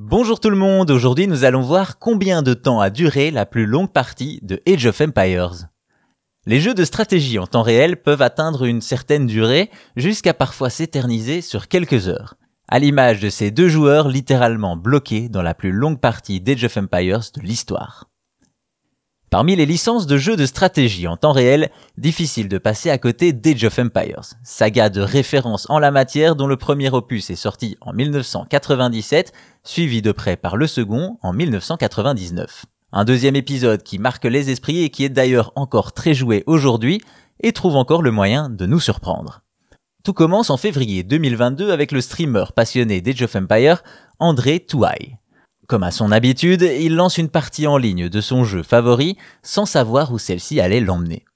Bonjour tout le monde, aujourd'hui nous allons voir combien de temps a duré la plus longue partie de Age of Empires. Les jeux de stratégie en temps réel peuvent atteindre une certaine durée jusqu'à parfois s'éterniser sur quelques heures, à l'image de ces deux joueurs littéralement bloqués dans la plus longue partie d'Age of Empires de l'histoire. Parmi les licences de jeux de stratégie en temps réel, difficile de passer à côté d'Age of Empires, saga de référence en la matière dont le premier opus est sorti en 1997, suivi de près par le second en 1999. Un deuxième épisode qui marque les esprits et qui est d'ailleurs encore très joué aujourd'hui et trouve encore le moyen de nous surprendre. Tout commence en février 2022 avec le streamer passionné d'Age of Empires, André Touai. Comme à son habitude, il lance une partie en ligne de son jeu favori sans savoir où celle-ci allait l'emmener.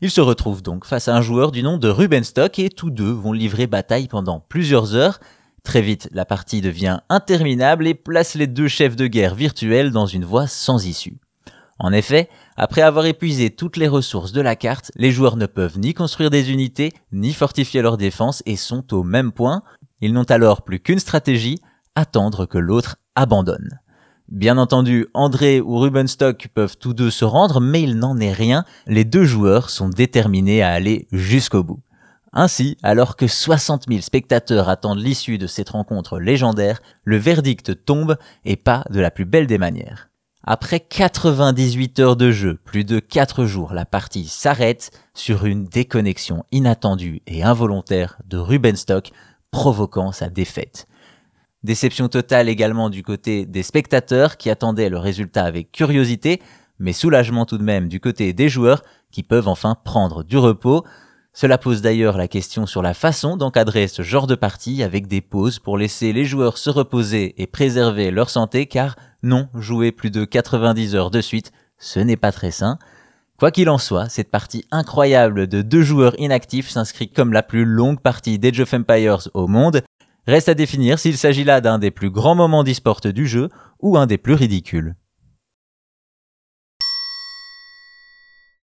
Il se retrouve donc face à un joueur du nom de Ruben Stock et tous deux vont livrer bataille pendant plusieurs heures. Très vite, la partie devient interminable et place les deux chefs de guerre virtuels dans une voie sans issue. En effet, après avoir épuisé toutes les ressources de la carte, les joueurs ne peuvent ni construire des unités, ni fortifier leur défense et sont au même point. Ils n'ont alors plus qu'une stratégie, attendre que l'autre abandonne. Bien entendu, André ou Ruben Stock peuvent tous deux se rendre, mais il n'en est rien, les deux joueurs sont déterminés à aller jusqu'au bout. Ainsi, alors que 60 000 spectateurs attendent l'issue de cette rencontre légendaire, le verdict tombe et pas de la plus belle des manières. Après 98 heures de jeu, plus de 4 jours, la partie s'arrête sur une déconnexion inattendue et involontaire de Ruben Stock, provoquant sa défaite. Déception totale également du côté des spectateurs qui attendaient le résultat avec curiosité, mais soulagement tout de même du côté des joueurs qui peuvent enfin prendre du repos. Cela pose d'ailleurs la question sur la façon d'encadrer ce genre de partie avec des pauses pour laisser les joueurs se reposer et préserver leur santé car non, jouer plus de 90 heures de suite, ce n'est pas très sain. Quoi qu'il en soit, cette partie incroyable de deux joueurs inactifs s'inscrit comme la plus longue partie d'Age of Empires au monde Reste à définir s'il s'agit là d'un des plus grands moments d'e-sport du jeu ou un des plus ridicules.